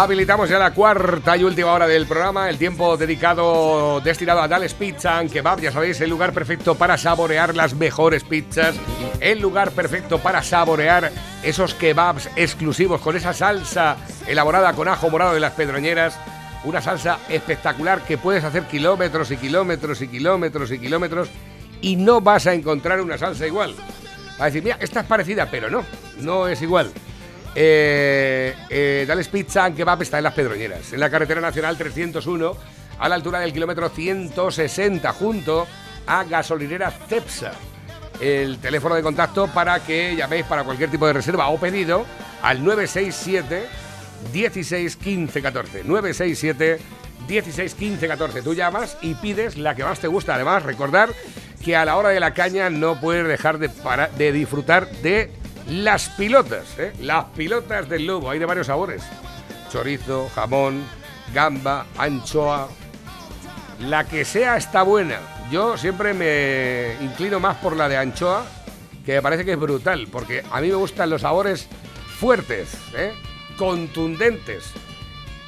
Habilitamos ya la cuarta y última hora del programa, el tiempo dedicado, destinado a Dales Pizza and Kebab, ya sabéis, el lugar perfecto para saborear las mejores pizzas, el lugar perfecto para saborear esos kebabs exclusivos con esa salsa elaborada con ajo morado de las pedroñeras, una salsa espectacular que puedes hacer kilómetros y kilómetros y kilómetros y kilómetros y no vas a encontrar una salsa igual. Va a decir, mira, esta es parecida, pero no, no es igual. Eh, Dales Pizza and Kebab está en Las Pedroñeras, en la carretera nacional 301, a la altura del kilómetro 160, junto a gasolinera Cepsa. El teléfono de contacto para que llaméis para cualquier tipo de reserva o pedido al 967 16 15 14. 967 16 15 14. Tú llamas y pides la que más te gusta. Además, recordar que a la hora de la caña no puedes dejar de disfrutar de las pilotas, ¿eh? las pilotas del lobo. Hay de varios sabores: chorizo, jamón, gamba, anchoa. La que sea está buena. Yo siempre me inclino más por la de anchoa, que me parece que es brutal, porque a mí me gustan los sabores fuertes, ¿eh? contundentes.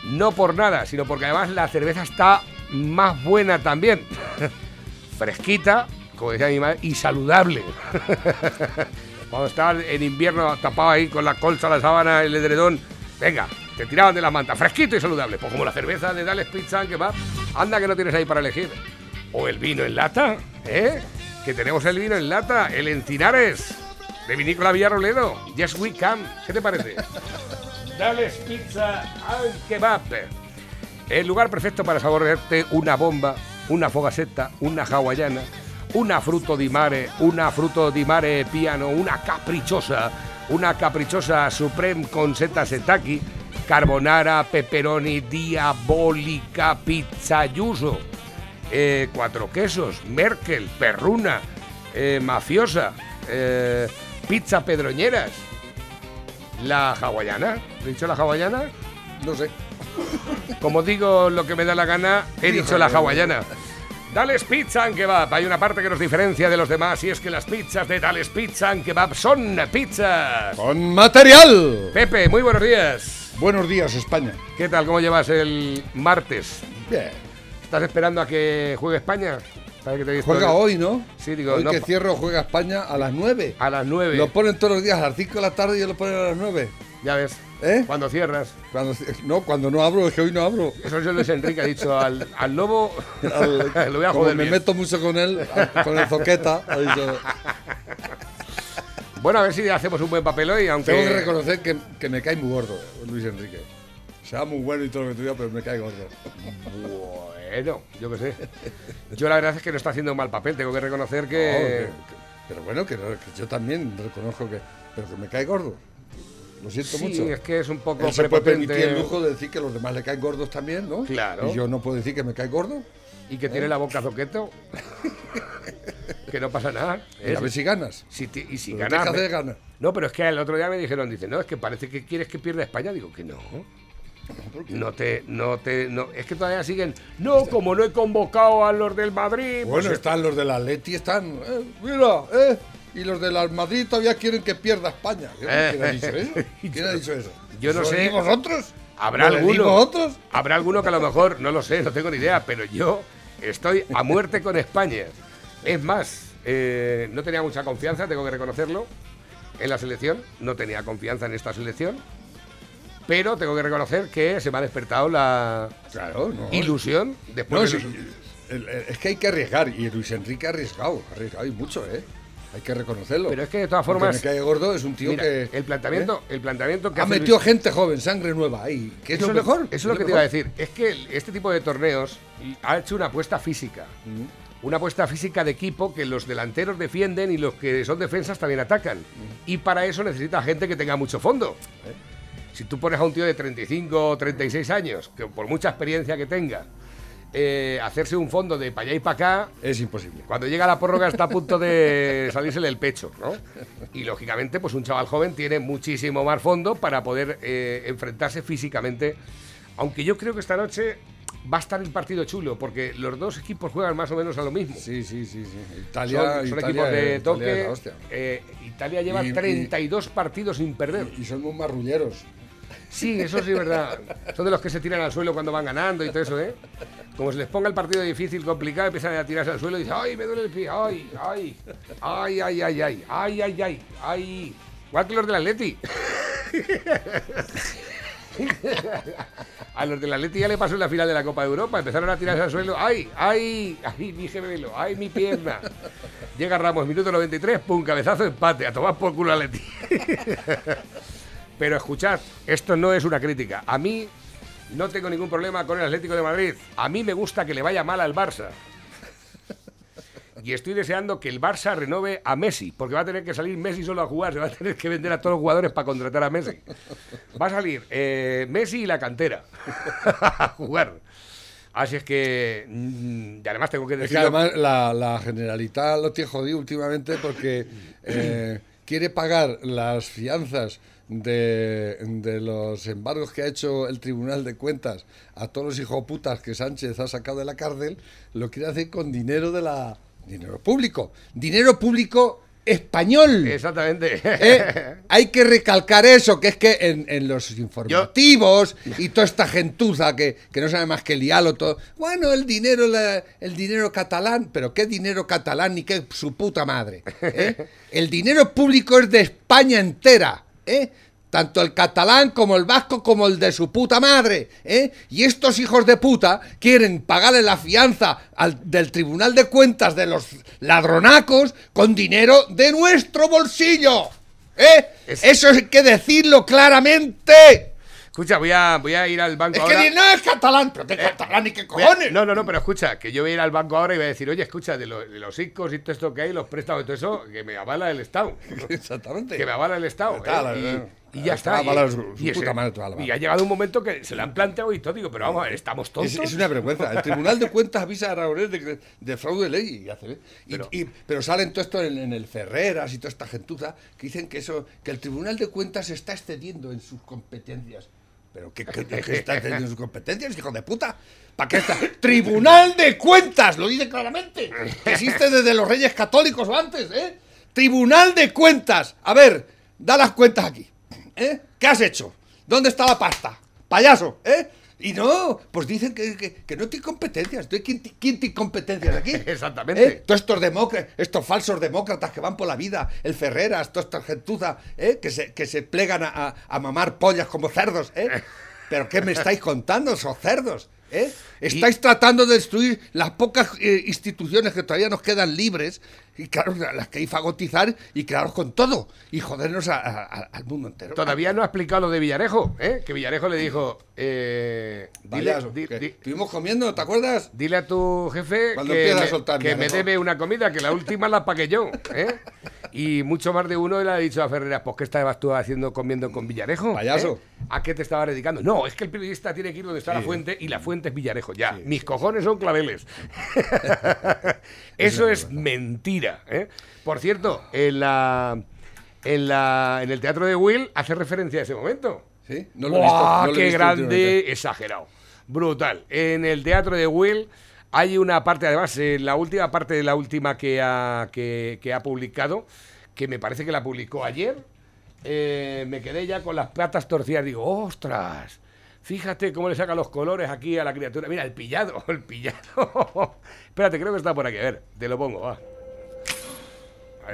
No por nada, sino porque además la cerveza está más buena también. Fresquita, como decía mi madre, y saludable. Cuando estaban en invierno tapado ahí con la colcha, la sábana, el edredón, venga, te tiraban de la manta, fresquito y saludable. Pues como la cerveza de Dales Pizza que va, anda que no tienes ahí para elegir. O el vino en lata, ¿eh? Que tenemos el vino en lata, el Encinares, de Vinícola Villarroledo. Yes we can. ¿Qué te parece? Dales Pizza and Kebab. El lugar perfecto para saborearte una bomba, una fogasetta, una hawaiana, una fruto di mare, una fruto di mare piano, una caprichosa, una caprichosa supreme con seta setaki, carbonara, pepperoni, diabólica, pizza yuso, eh, cuatro quesos, Merkel, perruna, eh, mafiosa, eh, pizza pedroñeras, la hawaiana, ¿he dicho la hawaiana? No sé. Como digo lo que me da la gana, he dicho la hawaiana. Dales Pizza and Kebab. Hay una parte que nos diferencia de los demás y es que las pizzas de Dales Pizza and Kebab son pizzas. ¡Con material! Pepe, muy buenos días. Buenos días, España. ¿Qué tal? ¿Cómo llevas el martes? Bien. ¿Estás esperando a que juegue España? ¿Sabes que te? Juega hoy, ¿no? Sí, digo, hoy no, que cierro juega España a las 9. A las 9. Lo ponen todos los días a las 5 de la tarde y yo lo ponen a las 9. Ya ves. ¿Eh? Cuando cierras. Cuando, no, cuando no abro, es que hoy no abro. Eso es Luis Enrique ha dicho al, al lobo. Al- lo voy a como joder me bien. meto mucho con él, con el zoqueta. ha dicho, Bueno, a ver si hacemos un buen papel hoy, aunque. tengo que reconocer que, que me cae muy gordo eh, Luis Enrique. Sea muy bueno y todo lo que tú digas, pero me cae gordo. Bueno, yo qué sé. Yo la verdad es que no está haciendo un mal papel, tengo que reconocer No, que. pero bueno, que, no- que yo también reconozco que, pero que me cae gordo. Lo siento sí, mucho. es que es un poco Él se puede permitir el lujo de decir que los demás le caen gordos también, ¿no? Claro. Y yo no puedo decir que me cae gordo. y que tiene la boca zoqueto. que no pasa nada. Y a ver si ganas. si y si ganas. me- de ganar. No, pero es que el otro día me dijeron, dice, no, es que parece que quieres que pierda España. Digo que no. No te, no te, no, es que todavía siguen. No, como no he convocado a los del Madrid. Bueno, pues, están los del Atleti, están. eh, mira, ¿eh? Y los del Madrid todavía quieren que pierda España. ¿Quién ha dicho eso? ¿Quién ha dicho eso? Yo no ¿Lo sé. decimos otros? Habrá ¿Lo alguno. otros? Habrá alguno que a lo mejor, no lo sé, no tengo ni idea, pero yo estoy a muerte con España. Es más, eh, no tenía mucha confianza, tengo que reconocerlo, en la selección. No tenía confianza en esta selección. Pero tengo que reconocer que se me ha despertado la Claro, no. ilusión después No, de los- el- es que hay que arriesgar. Y Luis Enrique ha arriesgado. Ha arriesgado y mucho, ¿eh? Hay que reconocerlo. Pero es que de todas formas, me cae gordo, es un tío mira, que. el planteamiento, el planteamiento que Ha metido Luis- gente joven, sangre nueva ahí. Que es Eso lo mejor. Eso es lo que te mejor. iba a decir. Es que este tipo de torneos ha hecho una apuesta física. Una apuesta física de equipo que los delanteros defienden y los que son defensas también atacan. Y para eso necesita gente que tenga mucho fondo. Si tú pones a un tío de 35 o 36 años, que por mucha experiencia que tenga, eh, hacerse un fondo de para allá y para acá, Es imposible. cuando llega la prórroga está a punto de salírsele el pecho, ¿no? Y lógicamente, pues un chaval joven tiene muchísimo más fondo para poder eh, enfrentarse físicamente. Aunque yo creo que esta noche va a estar el partido chulo, porque los dos equipos juegan más o menos a lo mismo. Sí, sí, sí. sí. Italia, son Italia equipos de toque. Italia. Eh, Italia lleva Y- y- 32 partidos sin perder. Y son muy marrulleros. Sí, eso sí es verdad. Son de los que se tiran al suelo cuando van ganando y todo eso, ¿eh? Como se les ponga el partido difícil, complicado, empiezan a tirarse al suelo y dicen, ¡ay, me duele el pie! ¡ay, ay! ¡ay, ay, ay, ay! ¡ay, ay, ay! ¡ay! Igual que los del Atleti. A los del Atleti ya le pasó en la final de la Copa de Europa. Empezaron a tirarse al suelo. ¡Ay, ay! ¡Ay, mi gemelo! ¡Ay, mi pierna! Llega Ramos, minuto 93, pum, cabezazo, empate. A tomar por culo Atleti. Pero escuchad, esto no es una crítica. A mí no tengo ningún problema con el Atlético de Madrid. A mí me gusta que le vaya mal al Barça y estoy deseando que el Barça renove a Messi, porque va a tener que salir Messi solo a jugar, se va a tener que vender a todos los jugadores para contratar a Messi. Va a salir eh, Messi y la cantera a jugar. Así es que, mm, y además tengo que decir... Es que además la, la, Generalitat lo tiene jodido últimamente porque eh, quiere pagar las fianzas de, de, los embargos que ha hecho el Tribunal de Cuentas a todos los hijos putas que Sánchez ha sacado de la cárcel, lo quiere hacer con dinero de la, Dinero público. Dinero público español. Exactamente. ¿Eh? Hay que recalcar eso, que es que en, los informativos y toda esta gentuza que, no sabe más que lialo todo. Bueno, el dinero, el dinero catalán, pero qué dinero catalán ni qué su puta madre. ¿eh? El dinero público es de España entera. ¿Eh? tanto el catalán como el vasco como el de su puta madre, ¿eh? Y estos hijos de puta quieren pagarle la fianza al, del Tribunal de Cuentas de los ladronacos con dinero de nuestro bolsillo, ¿eh? Eso hay que decirlo claramente. Escucha, voy a, voy a ir al banco es ahora. que no es catalán, pero qué eh, catalán y qué cojones. no, no, no, pero escucha, que yo voy a ir al banco ahora y voy a decir, oye, escucha, de, de los ICOs y todo esto que hay, los préstamos y todo eso, que me avala el Estado. Exactamente. Que me avala el Estado. ¿eh? y, ya está. Y, ha llegado un momento que se le han planteado y todo, digo, pero vamos estamos tontos. Es, una vergüenza. El Tribunal de Cuentas avisa a Raúl de, de, fraude de ley. Y hace, pero, pero salen todo esto en, el Ferreras y toda esta gentuza que dicen que eso, que el Tribunal de Cuentas se está excediendo en sus competencias. ¿Pero qué, está teniendo sus competencias, hijo de puta? ¿Para qué está? ¡Tribunal de Cuentas! Lo dice claramente. existe desde los Reyes Católicos o antes, ¿eh? Tribunal de Cuentas. A ver, da las cuentas aquí. ¿Eh? ¿Qué has hecho? ¿Dónde está la pasta? Payaso, ¿eh? Y no, pues dicen que, que, no tiene competencias. ¿quién, ¿quién, tiene competencias aquí? Exactamente. ¿Eh? Todos estos demócratas, estos falsos demócratas que van por la vida, el Ferreras, toda esta gentuza, ¿eh? que, se, que se plegan a, a mamar pollas como cerdos. ¿eh? ¿Pero qué me estáis contando, esos cerdos? ¿Eh? Estáis tratando de destruir las pocas eh, instituciones que todavía nos quedan libres, y claro, las que hay fagotizar y quedaros con todo, y jodernos al mundo entero. Todavía no ha explicado lo de Villarejo, ¿eh? que Villarejo le dijo... Eh, estuvimos comiendo, ¿te acuerdas? Dile a tu jefe que, me, que me debe una comida, que la última la pagué yo. ¿eh? Y mucho más de uno le ha dicho a Ferreras, pues ¿qué estabas tú haciendo comiendo con Villarejo? Payaso. ¿A qué te estaba dedicando? No, es que el periodista tiene que ir donde está la fuente y la fuente es Villarejo. Ya, mis cojones son claveles. Eso es mentira. ¿eh? Por cierto, en la, en la en el teatro de Will hace referencia a ese momento. Sí, no lo he visto. ¡Qué grande! Exagerado. Brutal. En el teatro de Will hay una parte, además, en la última parte de la última que ha, que, ha publicado, que me parece que la publicó ayer, eh, me quedé ya con las patas torcidas. Digo, ostras, fíjate cómo le saca los colores aquí a la criatura. Mira, el pillado, el pillado. Espérate, creo que está por aquí. A ver, te lo pongo, va.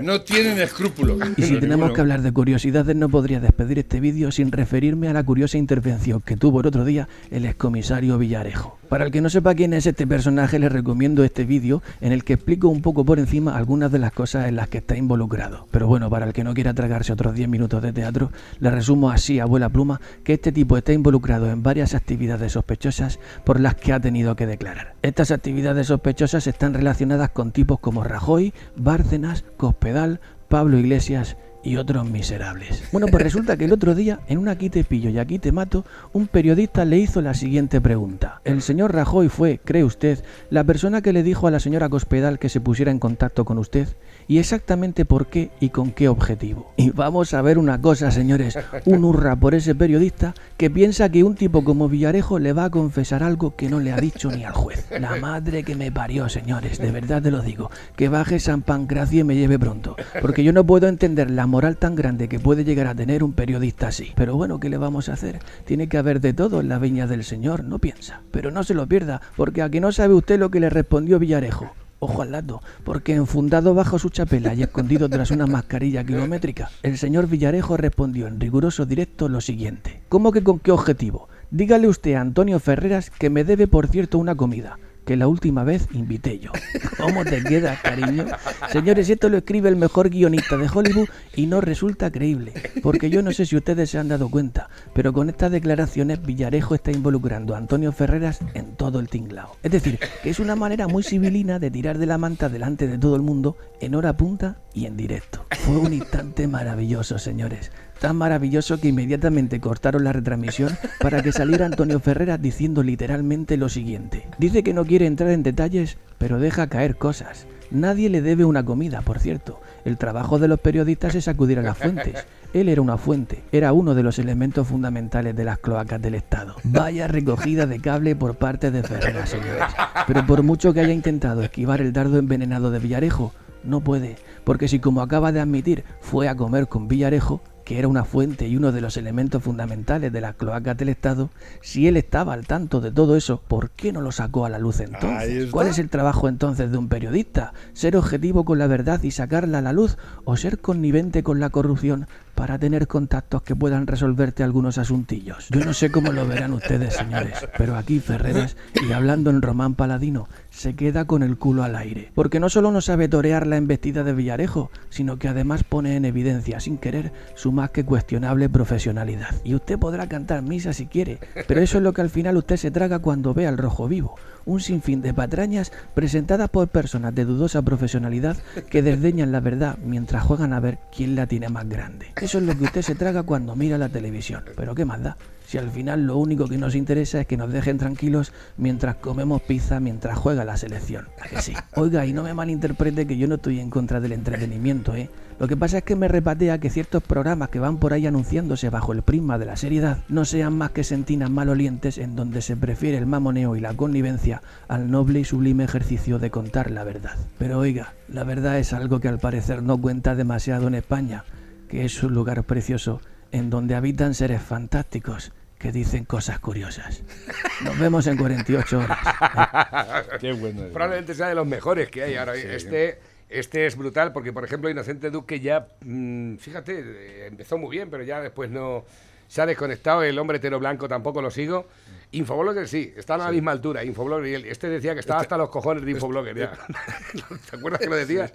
No tienen escrúpulos. Y si tenemos que hablar de curiosidades, no podría despedir este vídeo sin referirme a la curiosa intervención que tuvo el otro día el excomisario Villarejo. Para el que no sepa quién es este personaje, les recomiendo este vídeo en el que explico un poco por encima algunas de las cosas en las que está involucrado. Pero bueno, para el que no quiera tragarse otros 10 minutos de teatro, le resumo así, abuela pluma, que este tipo está involucrado en varias actividades sospechosas por las que ha tenido que declarar. Estas actividades sospechosas están relacionadas con tipos como Rajoy, Bárcenas, Cospedal, Pablo Iglesias y otros miserables. Bueno, pues resulta que el otro día, en un aquí te pillo y aquí te mato, un periodista le hizo la siguiente pregunta. El señor Rajoy fue, cree usted, la persona que le dijo a la señora Cospedal que se pusiera en contacto con usted. Y exactamente por qué y con qué objetivo. Y vamos a ver una cosa, señores, un hurra por ese periodista que piensa que un tipo como Villarejo le va a confesar algo que no le ha dicho ni al juez. La madre que me parió, señores, de verdad te lo digo, que baje San Pancracio y me lleve pronto, porque yo no puedo entender la moral tan grande que puede llegar a tener un periodista así. Pero bueno, ¿qué le vamos a hacer? Tiene que haber de todo en la viña del Señor, no piensa. Pero no se lo pierda, porque aquí no sabe usted lo que le respondió Villarejo. Ojo al lado, porque enfundado bajo su chapela y escondido tras una mascarilla kilométrica, el señor Villarejo respondió en riguroso directo lo siguiente. ¿Cómo que con qué objetivo? Dígale usted a Antonio Ferreras que me debe por cierto una comida que la última vez invité yo. ¿Cómo te queda, cariño? Señores, esto lo escribe el mejor guionista de Hollywood y no resulta creíble, porque yo no sé si ustedes se han dado cuenta, pero con estas declaraciones Villarejo está involucrando a Antonio Ferreras en todo el tinglao. Es decir, que es una manera muy civilina de tirar de la manta delante de todo el mundo en hora punta y en directo. Fue un instante maravilloso, señores tan maravilloso que inmediatamente cortaron la retransmisión para que saliera Antonio Ferreras diciendo literalmente lo siguiente. Dice que no quiere entrar en detalles, pero deja caer cosas. Nadie le debe una comida, por cierto. El trabajo de los periodistas es acudir a las fuentes. Él era una fuente, era uno de los elementos fundamentales de las cloacas del Estado. Vaya recogida de cable por parte de Ferreras, señores. Pero por mucho que haya intentado esquivar el dardo envenenado de Villarejo, no puede, porque si como acaba de admitir fue a comer con Villarejo, que era una fuente y uno de los elementos fundamentales de las cloacas del Estado, si él estaba al tanto de todo eso, ¿por qué no lo sacó a la luz entonces? ¿Cuál es el trabajo entonces de un periodista? ¿Ser objetivo con la verdad y sacarla a la luz o ser connivente con la corrupción para tener contactos que puedan resolverte algunos asuntillos. Yo no sé cómo lo verán ustedes, señores, pero aquí Ferreras, y hablando en román paladino, se queda con el culo al aire. Porque no solo no sabe torear la embestida de Villarejo, sino que además pone en evidencia, sin querer, su más que cuestionable profesionalidad. Y usted podrá cantar misa si quiere, pero eso es lo que al final usted se traga cuando ve al rojo vivo un sinfín de patrañas presentadas por personas de dudosa profesionalidad que desdeñan la verdad mientras juegan a ver quién la tiene más grande. Eso es lo que usted se traga cuando mira la televisión. Pero ¿qué más da? Si al final lo único que nos interesa es que nos dejen tranquilos mientras comemos pizza mientras juega la selección. Oiga, y no me malinterprete que yo no estoy en contra del entretenimiento, ¿eh? Lo que pasa es que me repatea que ciertos programas que van por ahí anunciándose bajo el prisma de la seriedad no sean más que sentinas malolientes en donde se prefiere el mamoneo y la connivencia al noble y sublime ejercicio de contar la verdad. Pero oiga, la verdad es algo que al parecer no cuenta demasiado en España, que es un lugar precioso en donde habitan seres fantásticos que dicen cosas curiosas. Nos vemos en 48 horas. Qué bueno. Probablemente sea de los mejores que hay ahora. Este este es brutal porque, por ejemplo, Inocente Duque ya, mm, fíjate, eh, empezó muy bien, pero ya después no se ha desconectado. El hombre tero blanco tampoco lo sigo. Infoblogger sí, está a la misma altura. Infoblogger, y este decía que estaba este hasta los cojones de Infoblogger. Ya. ¿Te acuerdas que lo decías?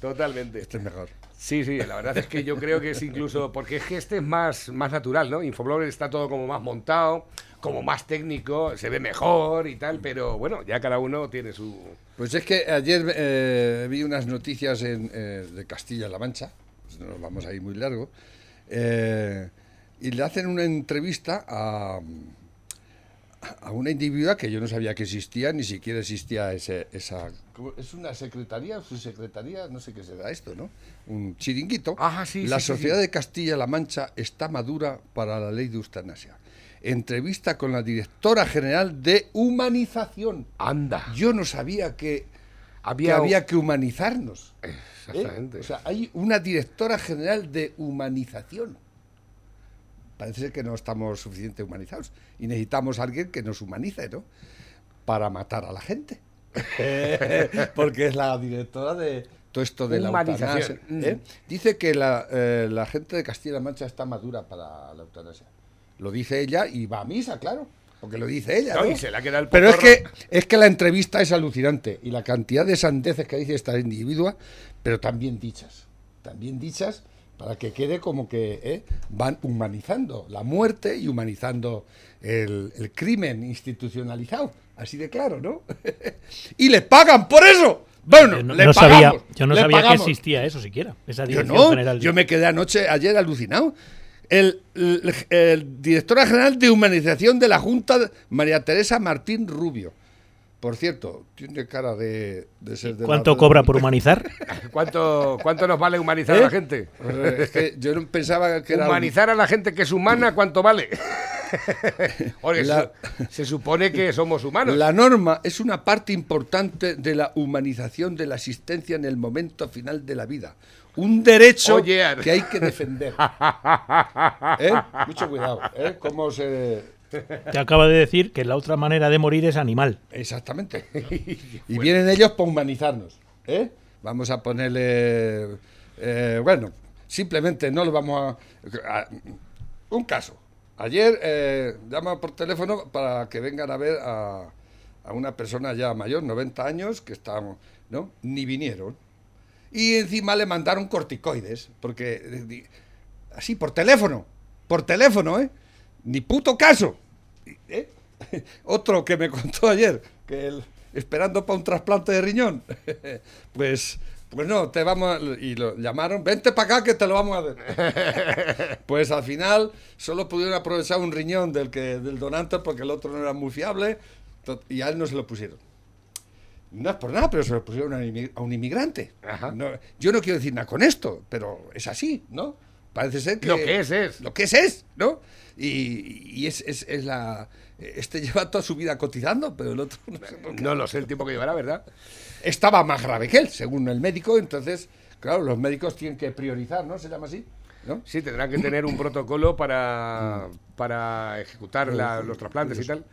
Totalmente. Este es mejor. Sí, sí, la verdad es que yo creo que es incluso. Porque es que este es más, más natural, ¿no? Infoblogger está todo como más montado, como más técnico, se ve mejor y tal, pero bueno, ya cada uno tiene su. Pues es que ayer eh, vi unas noticias en, eh, de Castilla-La Mancha, pues no nos vamos a ir muy largo, eh, y le hacen una entrevista a, a una individua que yo no sabía que existía, ni siquiera existía ese, esa... Es una secretaría, su secretaría, no sé qué será esto, ¿no? Un chiringuito. sí, la sociedad de Castilla-La Mancha está madura para la ley de eutanasia entrevista con la directora general de humanización. Anda. Yo no sabía que había que, humanizarnos. ¿eh? Exactamente. O sea, hay una directora general de humanización. Parece ser que no estamos suficientemente humanizados y necesitamos a alguien que nos humanice, ¿no? Para matar a la gente. Porque es la directora de todo esto de la humanización. ¿eh? Dice que la, eh, la gente de Castilla-La Mancha está madura para la eutanasia. Lo dice ella y va a misa, claro. Porque lo dice ella. Pero es que, es que la entrevista es alucinante. Y la cantidad de sandeces que dice esta individua, pero también dichas. También dichas para que quede como que ¿eh? van humanizando la muerte y humanizando el, crimen institucionalizado. Así de claro, ¿no? y le pagan por eso. Bueno, yo no, sabía, yo no sabía que existía eso siquiera. Esa yo no, yo me quedé anoche, ayer alucinado el, directora general de humanización de la Junta, María Teresa Martín Rubio. por cierto, tiene cara de, ser de ¿Cuánto cobra por humanizar? ¿Cuánto, ¿Cuánto nos vale humanizar a la ¿Eh? gente? Pues, es que yo no pensaba que era. Humanizar a la gente que es humana, ¿cuánto vale? se supone que somos humanos. La norma es una parte importante de la humanización de la existencia en el momento final de la vida. Un derecho que hay que defender. ¿Eh? Mucho cuidado. ¿eh? ¿Cómo se.? Te acaba de decir que la otra manera de morir es animal. Exactamente. y vienen ellos para humanizarnos. ¿eh? Vamos a ponerle. Eh, bueno, simplemente no lo vamos a. un caso. Ayer eh, llama por teléfono para que vengan a ver a, a, una persona ya mayor, 90 años, que estamos, ¿no? Ni vinieron. Y encima le mandaron corticoides, porque así por teléfono, por teléfono, ¿eh? Ni puto caso. ¿Eh? Otro que me contó ayer, que él, esperando para un trasplante de riñón, pues pues no, te vamos y lo llamaron, vente para acá que te lo vamos a ver. pues al final solo pudieron aprovechar un riñón del que del donante porque el otro no era muy fiable y a él no se lo pusieron. No es por nada, pero se lo pusieron a un inmigrante. yo no quiero decir nada con esto, pero es así, ¿no? Parece ser que... Lo que es es. Lo que es es, ¿no? Y, es, es, es, la... Este lleva toda su vida cotizando, pero el otro... No, sé no lo sé el tiempo que llevará, ¿verdad? estaba más grave que él, según el médico. Entonces, claro, los médicos tienen que priorizar, ¿no? Se llama así. ¿no? Sí, tendrán que tener un protocolo para, para ejecutar los trasplantes y tal.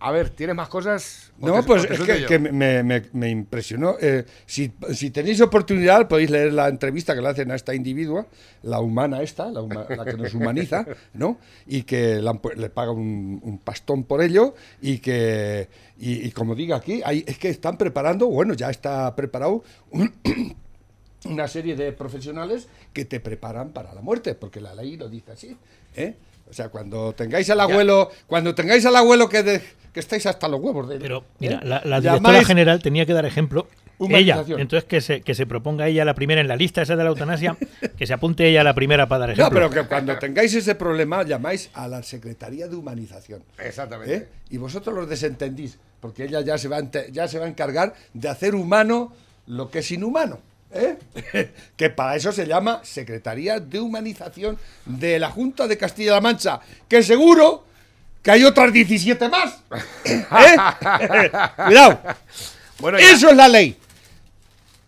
A ver, ¿tienes más cosas? No, pues es que, me, impresionó. Eh, si, tenéis oportunidad, podéis leer la entrevista que le hacen a esta individua, la humana esta, la, que nos humaniza, ¿no? Y que le paga un, pastón por ello y que, y, como diga aquí, es que están preparando, bueno, ya está preparado una serie de profesionales que te preparan para la muerte, porque la ley lo dice así, ¿eh? O sea, cuando tengáis al abuelo, cuando tengáis al abuelo que, que estáis hasta los huevos de Pero mira, ¿eh? la, directora general tenía que dar ejemplo. Ella, entonces que se, que se proponga ella la primera en la lista esa de la eutanasia, que se apunte ella la primera para dar ejemplo. No, pero que cuando tengáis ese problema llamáis a la Secretaría de Humanización. Exactamente. ¿eh? Y vosotros los desentendís, porque ella ya se, va ya se va a encargar de hacer humano lo que es inhumano. ¿Eh? que para eso se llama Secretaría de Humanización de la Junta de Castilla-La Mancha, que seguro que hay otras 17 más. ¿Eh? Cuidado. Bueno, eso es la ley.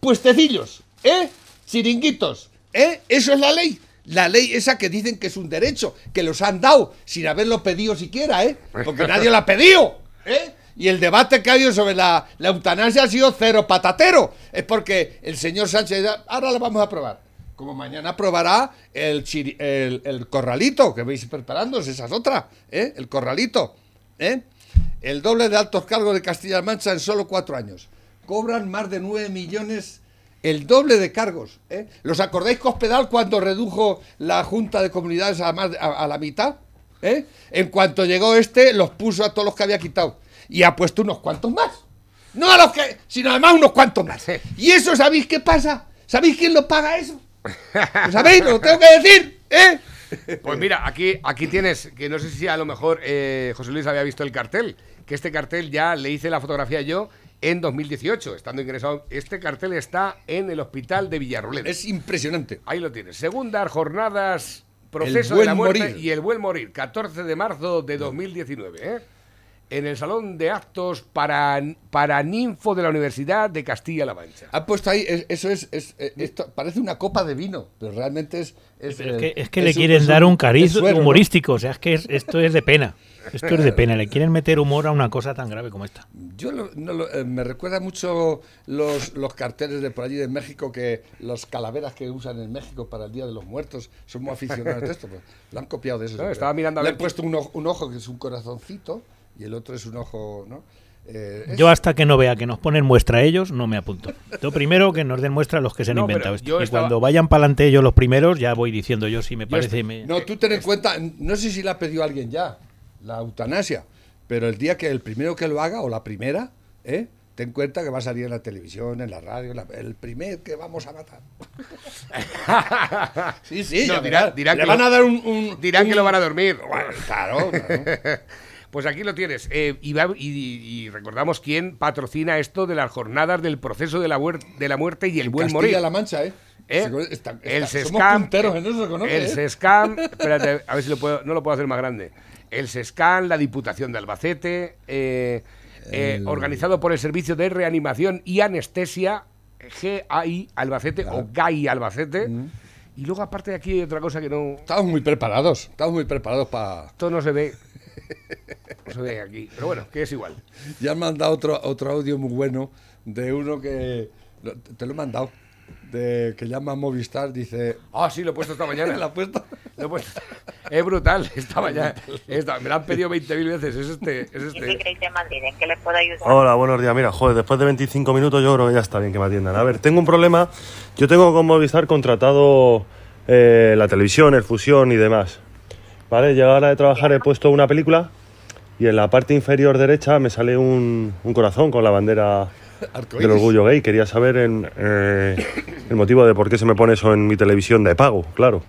Puestecillos, ¿eh? Chiringuitos, ¿eh? Eso es la ley. La ley esa que dicen que es un derecho, que los han dado sin haberlo pedido siquiera, ¿eh? Porque nadie lo ha pedido, ¿eh? Y el debate que ha habido sobre la, eutanasia ha sido cero patatero. Es porque el señor Sánchez, ahora lo vamos a probar. Como mañana aprobará el, el, corralito que veis preparándose, esa es otra, ¿eh? el corralito. ¿eh? El doble de altos cargos de Castilla-La Mancha en solo cuatro años. Cobran más de nueve millones, el doble de cargos. ¿eh? ¿Los acordáis Cospedal cuando redujo la Junta de Comunidades a, más, a la mitad? ¿eh? En cuanto llegó este, los puso a todos los que había quitado y ha puesto unos cuantos más. No a los que, sino además unos cuantos más. ¿Y eso sabéis qué pasa? ¿Sabéis quién lo paga eso? ¿Lo sabéis? ¿Lo tengo que decir? ¿Eh? Pues mira, aquí, aquí tienes, que no sé si a lo mejor eh, José Luis había visto el cartel, que este cartel ya le hice la fotografía yo en 2018, estando ingresado. Este cartel está en el hospital de Villarrolera. Es impresionante. Ahí lo tienes. Segunda jornadas, proceso de la muerte y el buen morir, 14 de marzo de 2019. ¿eh? En el Salón de Actos para, para Ninfo de la Universidad de Castilla-La Mancha. Ha puesto ahí, eso es, eh, esto parece una copa de vino, pero realmente es... Es, que, le quieren dar un cariz humorístico, o sea, es que esto es de pena. Esto es de pena, le quieren meter humor a una cosa tan grave como esta. Yo eh, me recuerda mucho los, los carteles de por allí de México, que las calaveras que usan en México para el Día de los Muertos, somos aficionados a esto, pues, lo han copiado de eso. estaba mirando a Le han puesto un un ojo que es un corazoncito y el otro es un ojo, ¿no? Eh, yo hasta que no vea que nos ponen muestra a ellos, no me apunto. Yo primero que nos den muestra a los que se han inventado esto. Y cuando vayan para adelante ellos los primeros, ya voy diciendo yo si me parece... No, tú ten en cuenta, no sé si la ha pedido alguien ya, la eutanasia, pero el día que el primero que lo haga, o la primera, ¿eh? ten cuenta que va a salir en la televisión, en la radio, el primer que vamos a matar. sí, sí, dirán, que van a dar un, dirán que lo van a dormir. claro. claro. Pues aquí lo tienes. Eh, y, recordamos quién patrocina esto de las jornadas del proceso de la, de la muerte y el buen morir. la Mancha, ¿eh? ¿Eh? el SESCAM. el ¿eh? SESCAM. espérate, a ver si lo puedo, no lo puedo hacer más grande. El SESCAM, la Diputación de Albacete, eh, organizado por el Servicio de Reanimación y Anestesia, GAI Albacete o GAI Albacete. Mm. Y luego, aparte de aquí, hay otra cosa que no. Estamos muy preparados. Estamos muy preparados para. Esto no se ve. No se ve aquí. Pero bueno, que es igual. Ya han mandado otro, otro audio muy bueno de uno que. Te lo he mandado de, que llama Movistar dice... Ah, sí, lo he puesto esta mañana. ¿Lo he puesto? Lo he puesto. Es brutal, esta mañana. me lo han pedido 20.000 veces, es este. Es este. qué les puedo ayudar? Hola, buenos días. Mira, joder, después de 25 minutos yo creo que ya está bien que me atiendan. A ver, tengo un problema. Yo tengo con Movistar contratado eh, la televisión, el fusión y demás. ¿Vale? Llega hora de trabajar, he puesto una película y en la parte inferior derecha me sale un, un corazón con la bandera del orgullo gay. Quería saber eh, el motivo de por qué se me pone eso en mi televisión de pago, claro.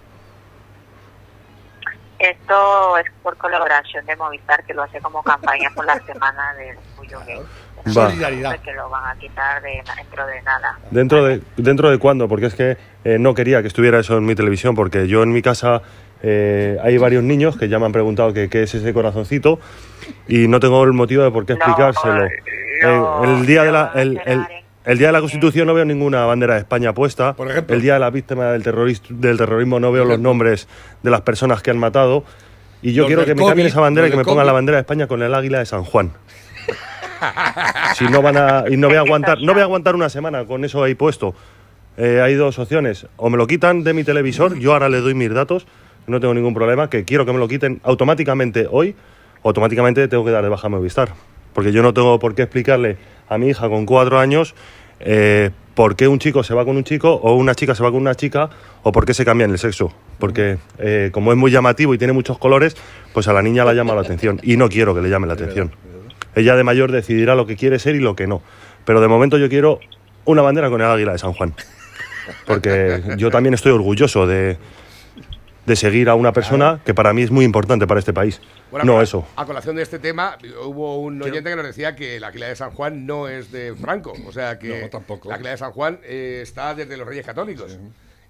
Esto es por colaboración de Movistar, que lo hace como campaña por la semana del orgullo gay. Solidaridad. Que lo van a quitar dentro de nada. ¿Dentro de, dentro de cuándo? Porque es que eh, no quería que estuviera eso en mi televisión, porque yo en mi casa eh, hay varios niños que ya me han preguntado qué es ese corazoncito y no tengo el motivo de por qué explicárselo. El, día de la, el, el, día de la Constitución no veo ninguna bandera de España puesta. Por ejemplo. El día de la víctima del, del terrorismo no veo los nombres de las personas que han matado. Y yo quiero que me cambien esa bandera y que me pongan la bandera de España con el águila de San Juan. si no van a y no voy a aguantar, no voy a aguantar una semana con eso ahí puesto. Eh, hay dos opciones, o me lo quitan de mi televisor, yo ahora le doy mis datos, no tengo ningún problema, que quiero que me lo quiten automáticamente hoy, automáticamente tengo que dar de baja a Movistar. Porque yo no tengo por qué explicarle a mi hija con cuatro años eh, por qué un chico se va con un chico o una chica se va con una chica o por qué se cambian el sexo. Porque eh, como es muy llamativo y tiene muchos colores, pues a la niña la llama la atención. Y no quiero que le llame la atención. Ella de mayor decidirá lo que quiere ser y lo que no. Pero de momento yo quiero una bandera con el águila de San Juan. Porque yo también estoy orgulloso de, de seguir a una persona que para mí es muy importante para este país. no eso. A colación de este tema, hubo un oyente que nos decía que la Aquila de San Juan no es de Franco. O sea que la Aquila de San Juan eh, está desde los Reyes Católicos.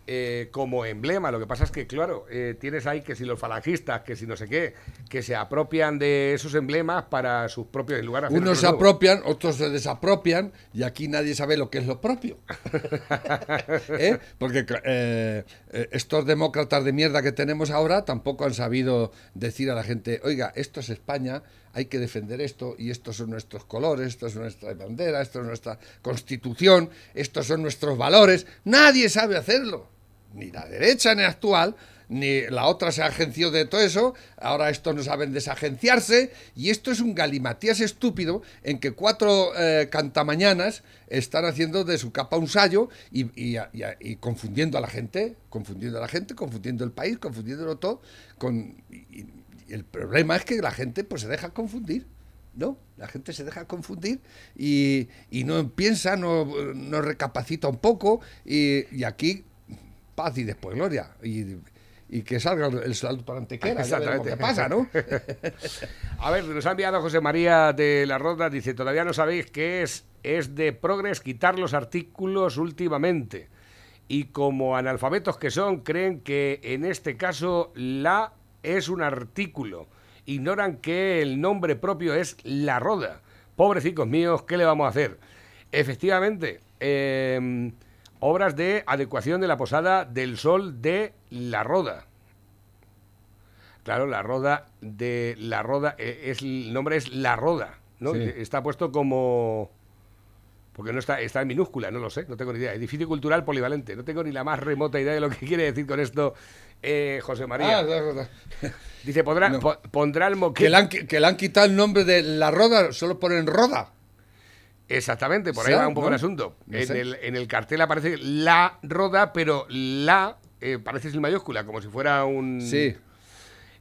Eh, como emblema. Lo que pasa es que, claro, eh, tienes ahí que si los falangistas, que si no sé qué, que se apropian de esos emblemas para sus propios lugares. Unos se apropian, otros se desapropian, y aquí nadie sabe lo que es lo propio. ¿Eh? Porque estos demócratas de mierda que tenemos ahora tampoco han sabido decir a la gente, oiga, esto es España, hay que defender esto y estos son nuestros colores, esto es nuestra bandera, esto es nuestra constitución, estos son nuestros valores. Nadie sabe hacerlo, ni la derecha ni la actual, ni la otra se agenció de todo eso, ahora estos no saben desagenciarse, y esto es un galimatías estúpido en que cuatro eh, cantamañanas están haciendo de su capa un sallo y, confundiendo a la gente, confundiendo a la gente, confundiendo el país, confundiéndolo todo, con, el problema es que la gente pues se deja confundir. ¿no? La gente se deja confundir y, no piensa, no, no, recapacita un poco y, aquí paz y después gloria. Y, que salga el salto para Antequera, Exactamente. pasa, ¿no? A ver, nos ha enviado José María de la Ronda, dice, todavía no sabéis qué es, es de progres quitar los artículos últimamente. Y como analfabetos que son, creen que en este caso la es un artículo. Ignoran que el nombre propio es La Roda. Pobrecitos míos, ¿qué le vamos a hacer? Efectivamente, em, obras de adecuación de la posada del Sol de La Roda. Claro, la roda de la roda, eh, es, el nombre es La Roda, ¿no? Está puesto como porque no está, está en minúscula, no lo sé, no tengo ni idea. Edificio cultural polivalente, no tengo ni la más remota idea de lo que quiere decir con esto eh, José María. Ah, Dice, pondrá, el moquete. Que le, han, que le han quitado el nombre de la roda, solo ponen roda. Exactamente, por ahí va un poco el asunto. en, el, en, el, cartel aparece la roda, pero la eh, parece sin mayúscula, como si fuera un. Sí.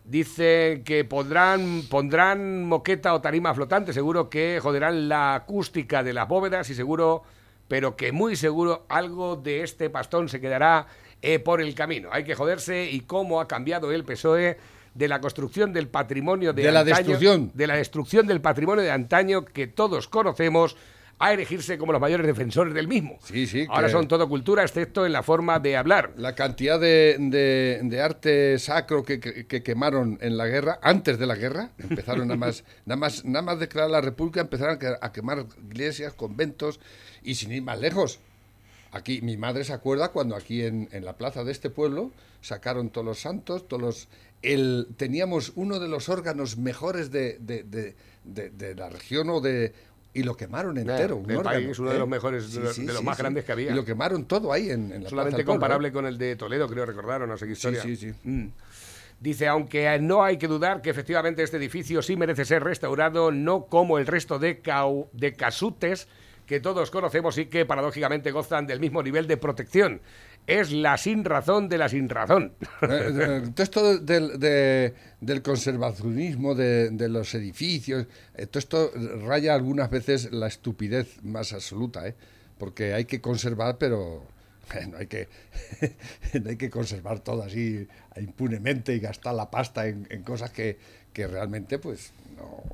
Dice que pondrán, pondrán moqueta o tarima flotante, seguro que joderán la acústica de las bóvedas y seguro, pero que muy seguro algo de este pastón se quedará eh, por el camino. Hay que joderse y cómo ha cambiado el PSOE de la construcción del patrimonio de, de la destrucción. De la destrucción del patrimonio de antaño que todos conocemos a erigirse como los mayores defensores del mismo. Sí, sí. Ahora son todo cultura, excepto en la forma de hablar. La cantidad de, de, arte sacro que, que, quemaron en la guerra, antes de la guerra, empezaron nada más, nada más, nada más declarar la República, empezaron a quemar iglesias, conventos, y sin ir más lejos. Aquí, mi madre se acuerda cuando aquí en, en la plaza de este pueblo sacaron todos los santos, todos los el, teníamos uno de los órganos mejores de, de, de, la región o de, y lo quemaron entero. un el país, uno de los ¿eh? mejores, de, los más grandes que había. Y lo quemaron todo ahí en, en la Solamente comparable con el de Toledo, creo recordar, no sé qué historia. Sí, sí, sí. Mm. Dice, aunque no hay que dudar que efectivamente este edificio sí merece ser restaurado, no como el resto de, de casutes que todos conocemos y que paradójicamente gozan del mismo nivel de protección es la sin razón de la sin razón. Eh, eh, todo esto del, del conservacionismo de, los edificios, eh, todo esto raya algunas veces la estupidez más absoluta, ¿eh? porque hay que conservar, pero no hay que, hay que conservar todo así impunemente y gastar la pasta en, en cosas que, que realmente pues no,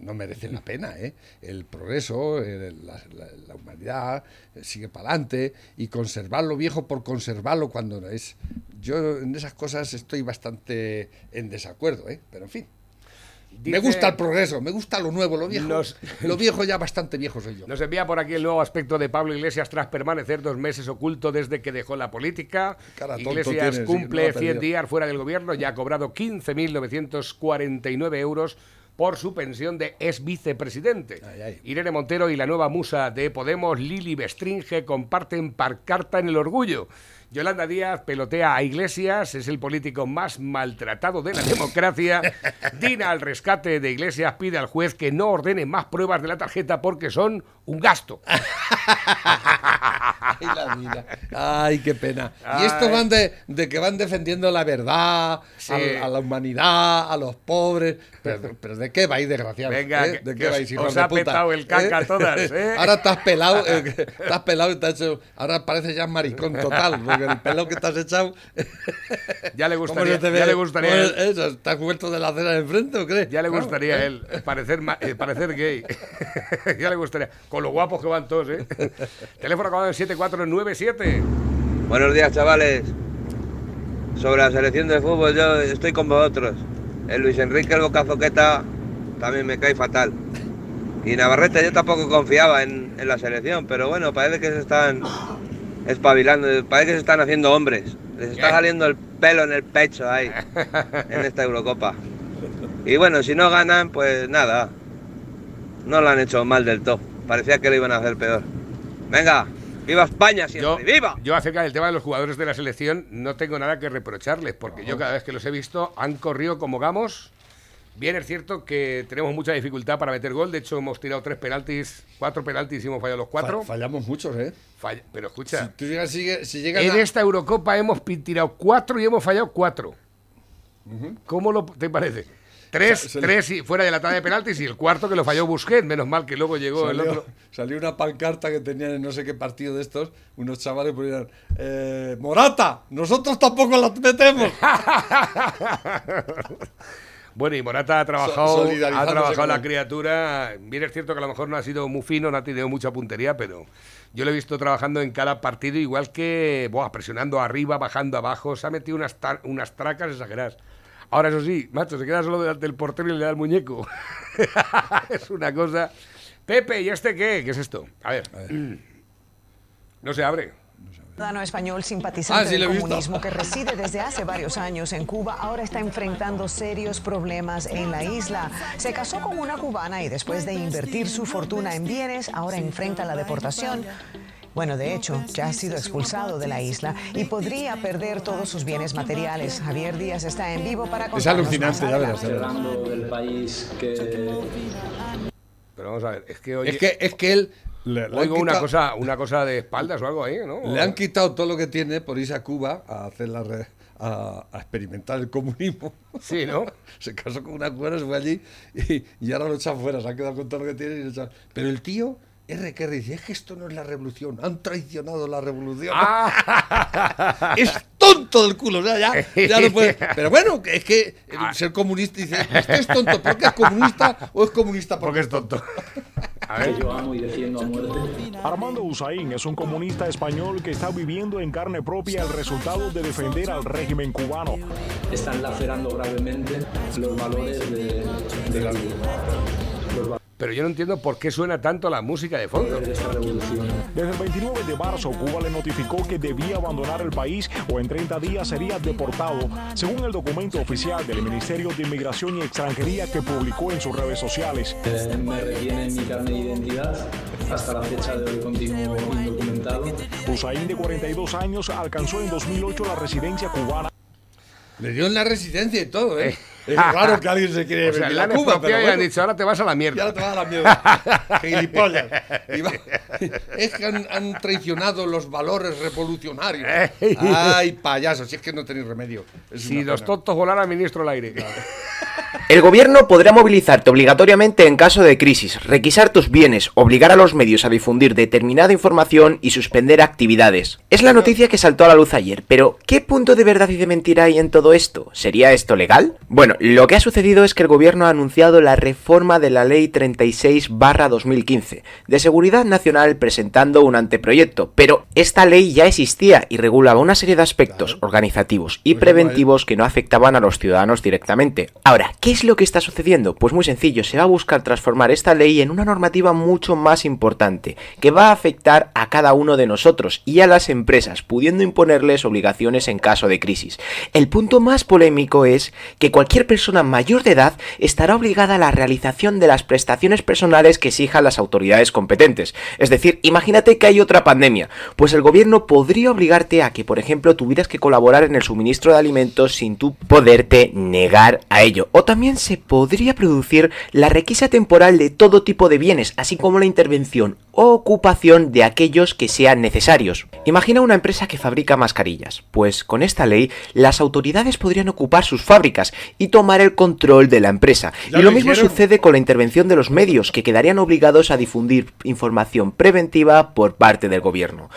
no merecen la pena. ¿eh? El progreso, la, humanidad eh, sigue para adelante y conservar lo viejo por conservarlo cuando no es. Yo en esas cosas estoy bastante en desacuerdo, ¿eh? pero en fin. me gusta el progreso, me gusta lo nuevo, lo viejo. lo viejo ya bastante viejo soy yo. Nos envía por aquí el nuevo aspecto de Pablo Iglesias tras permanecer dos meses oculto desde que dejó la política. Iglesias cumple 100 días fuera del gobierno, ya ha cobrado 15.949 euros por su pensión de ex vicepresidente. Irene Montero y la nueva musa de Podemos, Lili Bestringe, comparten parcarta en el orgullo. Yolanda Díaz pelotea a Iglesias, es el político más maltratado de la democracia. Dina al rescate de Iglesias pide al juez que no ordene más pruebas de la tarjeta porque son un gasto. Ay, la Ay, qué pena. Y estos van de, de, que van defendiendo la verdad, a, la humanidad, a los pobres. Pero, ¿de qué vais, desgraciados? Venga, ¿Eh? ¿de qué vais, Os ha petado el caca a ¿Eh? todas, ¿eh? Ahora estás pelado, estás pelado y te has hecho, ahora parece ya maricón total el pelo que te has echado. Ya le gustaría. Ya le gustaría. Eso, ¿Estás cubierto de la cera de enfrente o qué? Ya le gustaría a él parecer, eh, parecer gay. ya le gustaría. Con lo guapos que van todos, ¿eh? Teléfono acabado en 7497. Buenos días, chavales. Sobre la selección de fútbol, yo estoy con vosotros. El Luis Enrique, el Bocazoqueta, también me cae fatal. Y Navarrete yo tampoco confiaba en, en la selección, pero bueno, parece que se están espabilando, parece que se están haciendo hombres. Les está saliendo el pelo en el pecho ahí, en esta Eurocopa. Y bueno, si no ganan, pues nada. No lo han hecho mal del todo. Parecía que lo iban a hacer peor. Venga, ¡Viva España siempre! ¡Viva! Yo acerca del tema de los jugadores de la selección no tengo nada que reprocharles, porque yo cada vez que los he visto han corrido como gamos Bien, es cierto que tenemos mucha dificultad para meter gol. De hecho, hemos tirado tres penaltis, cuatro penaltis y hemos fallado los cuatro. fallamos muchos, ¿eh? pero escucha. Si, en esta Eurocopa hemos tirado cuatro y hemos fallado cuatro. ¿Cómo lo, te parece? Tres, tres y fuera de la tanda de penaltis y el cuarto que lo falló Busquets, menos mal que luego llegó el otro. Salió una pancarta que tenían en no sé qué partido de estos, unos chavales ponían, eh, Morata, nosotros tampoco la metemos. Bueno, y Morata ha trabajado, ha trabajado la criatura. Bien, es cierto que a lo mejor no ha sido muy fino, no ha tenido mucha puntería, pero yo lo he visto trabajando en cada partido, igual que buah, presionando arriba, bajando abajo. Se ha metido unas, unas tracas exageradas. Ahora, eso sí, macho, se queda solo delante del portero y le da el muñeco. es una cosa. Pepe, ¿y este qué? ¿Qué es esto? A ver. No se abre ciudadano español simpatizante ah, del comunismo que reside desde hace varios años en Cuba ahora está enfrentando serios problemas en la isla. Se casó con una cubana y después de invertir su fortuna en bienes, ahora enfrenta la deportación. Bueno, de hecho, ya ha sido expulsado de la isla y podría perder todos sus bienes materiales. Javier Díaz está en vivo para Es alucinante, ya verás. Pero vamos a ver, es que, es que, es que él Oigo una cosa, una cosa de espaldas o algo ahí, ¿no? Le han quitado todo lo que tiene por irse a Cuba a hacer la a, experimentar el comunismo. Sí, ¿no? se casó con una cubana, se fue allí y, ahora lo echan fuera, se ha quedado con todo lo que tiene y lo echan. Pero el tío R. dice, es que esto no es la revolución, han traicionado la revolución. Ah. ¡Estúpido! tonto del culo. O sea, ya, ya no puede. Pero bueno, es que ah. ser comunista dice, este es tonto porque es comunista o es comunista porque, es tonto. A ver. yo amo y defiendo a muerte. Armando Usain es un comunista español que está viviendo en carne propia el resultado de defender al régimen cubano. Están lacerando gravemente los valores de, de la vida pero yo no entiendo por qué suena tanto la música de fondo. Desde el 29 de marzo, Cuba le notificó que debía abandonar el país o en 30 días sería deportado, según el documento oficial del Ministerio de Inmigración y Extranjería que publicó en sus redes sociales. Eh, me retienen mi carne de identidad. Hasta la fecha de hoy continúo indocumentado. Hussein, de 42 años, alcanzó en 2008 la residencia cubana. Le dio en la residencia y todo, ¿eh? Es raro que alguien se quiere venir a Cuba, pero bueno. han dicho, ahora te vas a la mierda. ahora te vas a la mierda. Gilipollas. Es que han, traicionado los valores revolucionarios. Ay, payaso, si es que no tenéis remedio. si los tontos volaran, ministro al aire. El gobierno podrá movilizarte obligatoriamente en caso de crisis, requisar tus bienes, obligar a los medios a difundir determinada información y suspender actividades. Es la noticia que saltó a la luz ayer, pero ¿qué punto de verdad y de mentira hay en todo esto? ¿Sería esto legal? Bueno, lo que ha sucedido es que el gobierno ha anunciado la reforma de la Ley 36-2015 de Seguridad Nacional presentando un anteproyecto, pero esta ley ya existía y regulaba una serie de aspectos organizativos y pues preventivos que no afectaban a los ciudadanos directamente. Ahora, ¿qué es lo que está sucediendo? Pues muy sencillo, se va a buscar transformar esta ley en una normativa mucho más importante, que va a afectar a cada uno de nosotros y a las empresas, pudiendo imponerles obligaciones en caso de crisis. El punto más polémico es que cualquier persona mayor de edad estará obligada a la realización de las prestaciones personales que exijan las autoridades competentes. Es decir, imagínate que hay otra pandemia, pues el gobierno podría obligarte a que, por ejemplo, tuvieras que colaborar en el suministro de alimentos sin tú poderte negar a ello también se podría producir la requisa temporal de todo tipo de bienes, así como la intervención o ocupación de aquellos que sean necesarios. Imagina una empresa que fabrica mascarillas, pues con esta ley las autoridades podrían ocupar sus fábricas y tomar el control de la empresa. y lo mismo sucede con la intervención de los medios, que quedarían obligados a difundir información preventiva por parte del gobierno.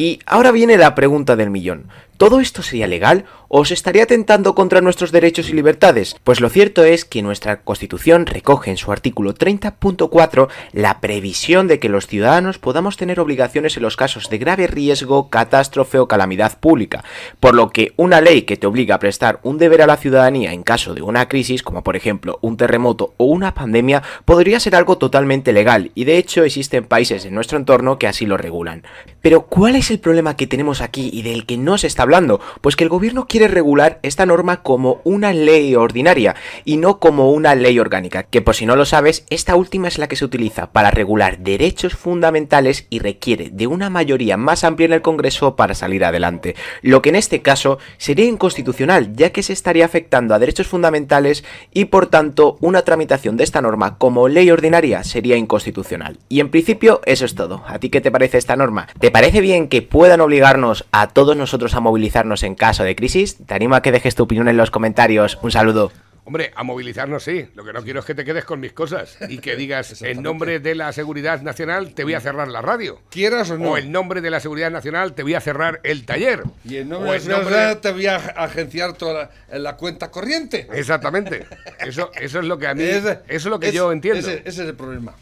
Y ahora viene la pregunta del millón. ¿Todo esto sería legal o se estaría atentando contra nuestros derechos y libertades? Pues lo cierto es que nuestra Constitución recoge en su artículo 30.4 la previsión de que los ciudadanos podamos tener obligaciones en los casos de grave riesgo, catástrofe o calamidad pública, por lo que una ley que te obliga a prestar un deber a la ciudadanía en caso de una crisis, como por ejemplo un terremoto o una pandemia, podría ser algo totalmente legal y de hecho existen países en nuestro entorno que así lo regulan. Pero ¿cuál es el problema que tenemos aquí y del que no se está hablando? Pues que el gobierno quiere regular esta norma como una ley ordinaria y no como una ley orgánica, que por si no lo sabes, esta última es la que se utiliza para regular derechos fundamentales y requiere de una mayoría más amplia en el Congreso para salir adelante, lo que en este caso sería inconstitucional, ya que se estaría afectando a derechos fundamentales y por tanto una tramitación de esta norma como ley ordinaria sería inconstitucional. Y en principio eso es todo. ¿A ti qué te parece esta norma? ¿Te parece bien que puedan obligarnos a todos nosotros a movilizarnos en caso de crisis? Te animo a que dejes tu opinión en los comentarios. Un saludo. Hombre, a movilizarnos sí. Lo que no quiero es que te quedes con mis cosas y que digas, en nombre de la seguridad nacional te voy a cerrar la radio. Quieras o no. O en nombre de la seguridad nacional te voy a cerrar el taller. Y en nombre, de la seguridad te voy a agenciar toda la, cuenta corriente. Exactamente. Eso, eso es lo que a mí, eso es lo que yo entiendo. ese es el problema.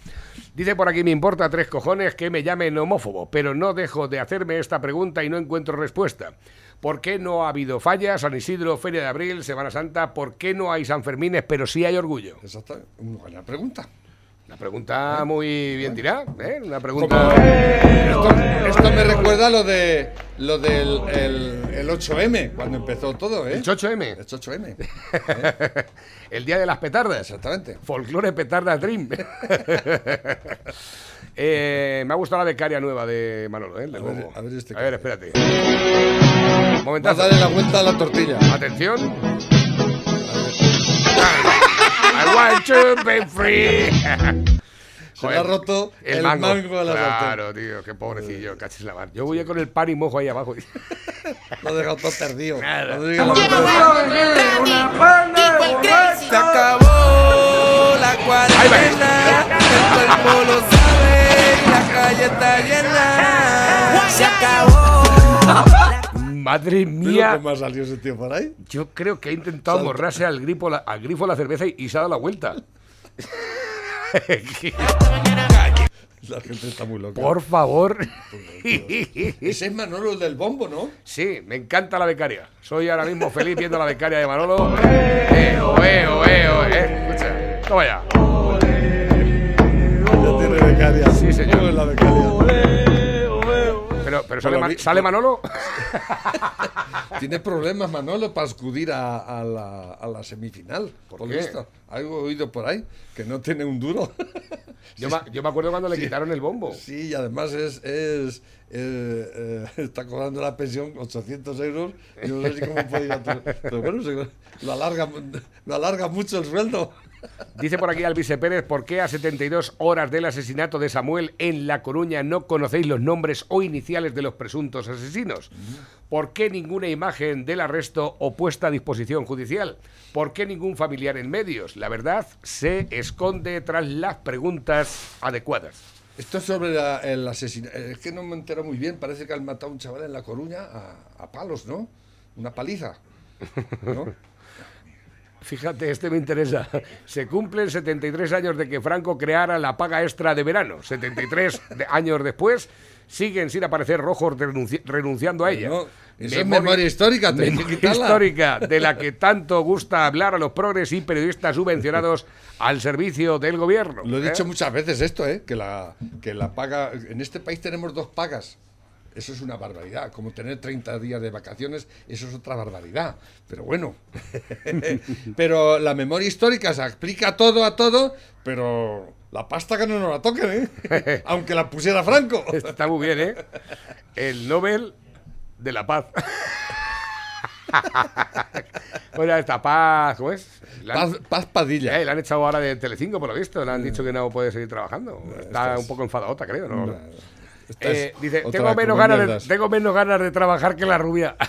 Dice por aquí, me importa tres cojones que me llamen homófobo, pero no dejo de hacerme esta pregunta y no encuentro respuesta. ¿Por qué no ha habido fallas? San Isidro, Feria de Abril, Semana Santa. ¿Por qué no hay San Fermines, pero sí hay orgullo? Exacto, una buena pregunta. Una pregunta muy bien tirada, ¿eh? Una pregunta. Esto, me recuerda lo de lo del el, 8M, cuando empezó todo, ¿eh? El 8M. El 8M. el día de las petardas. Exactamente. Folklore Petarda Dream. Eh, me ha gustado la becaria nueva de Manolo, ¿eh? a, ver, a, ver, este a ver, espérate. Momentazo. Vas a darle la vuelta a la tortilla. Atención. Want to be free. Se ha roto el, mango. de la Claro, tío, qué pobrecillo, cachis la mano. Yo voy con el pan y mojo ahí abajo. Lo he dejado todo perdido. Nada. Se acabó la cuarentena, el cuerpo lo sabe, la calle está llena. Se acabó. Madre mía. ¿Cómo ha salido ese tío por ahí? Yo creo que ha intentado morrarse al, grifo la, al grifo la cerveza y, se ha dado la vuelta. La gente está muy loca. Por favor. Ese es Manolo el del bombo, ¿no? Sí, me encanta la becaria. Soy ahora mismo feliz viendo la becaria de Manolo. Eh, oh, eh. Escucha, toma ya. Ya tiene becaria. Sí, señor. La becaria. Pero, sale, Ma- ¿sale Manolo. Tiene problemas Manolo para acudir a, a la, a la semifinal. Por lo qué? visto. Algo oído por ahí, que no tiene un duro. Yo, me, yo me acuerdo cuando le quitaron el bombo. Sí, y además es, es eh, eh, está cobrando la pensión 800 euros. y no sé si cómo puede ir a tu- Pero bueno, lo alarga, lo alarga mucho el sueldo. Dice por aquí Alvise Pérez, ¿por qué a 72 horas del asesinato de Samuel en La Coruña no conocéis los nombres o iniciales de los presuntos asesinos? ¿Por qué ninguna imagen del arresto o puesta a disposición judicial? ¿Por qué ningún familiar en medios? La verdad se esconde tras las preguntas adecuadas. Esto es sobre la- el asesinato. Es que no me entero muy bien. Parece que han matado a un chaval en La Coruña a, a palos, ¿no? Una paliza. ¿no? Fíjate, este me interesa. Se cumplen 73 años de que Franco creara la paga extra de verano. 73 de- años después siguen sin aparecer rojos renunci- renunciando a ella. No, eso es memoria histórica, que memoria histórica de la que tanto gusta hablar a los progres y periodistas subvencionados al servicio del gobierno. Lo he ¿eh? dicho muchas veces esto, ¿eh? Que la, que la paga... En este país tenemos dos pagas. Eso es una barbaridad. Como tener 30 días de vacaciones, eso es otra barbaridad. Pero bueno. pero la memoria histórica se explica todo a todo, pero la pasta que no nos la toquen, ¿eh? Aunque la pusiera Franco. Está muy bien, ¿eh? El Nobel de la Paz. Bueno, esta paz, ¿cómo es? La han- Paz, Paz Padilla. Eh, la han echado ahora de Telecinco, por lo visto. Le han dicho que no puede seguir trabajando. Está estás- un poco enfadadota, creo. ¿no? Es Eh, dice, tengo menos, ganas de, tengo menos ganas de trabajar que la rubia.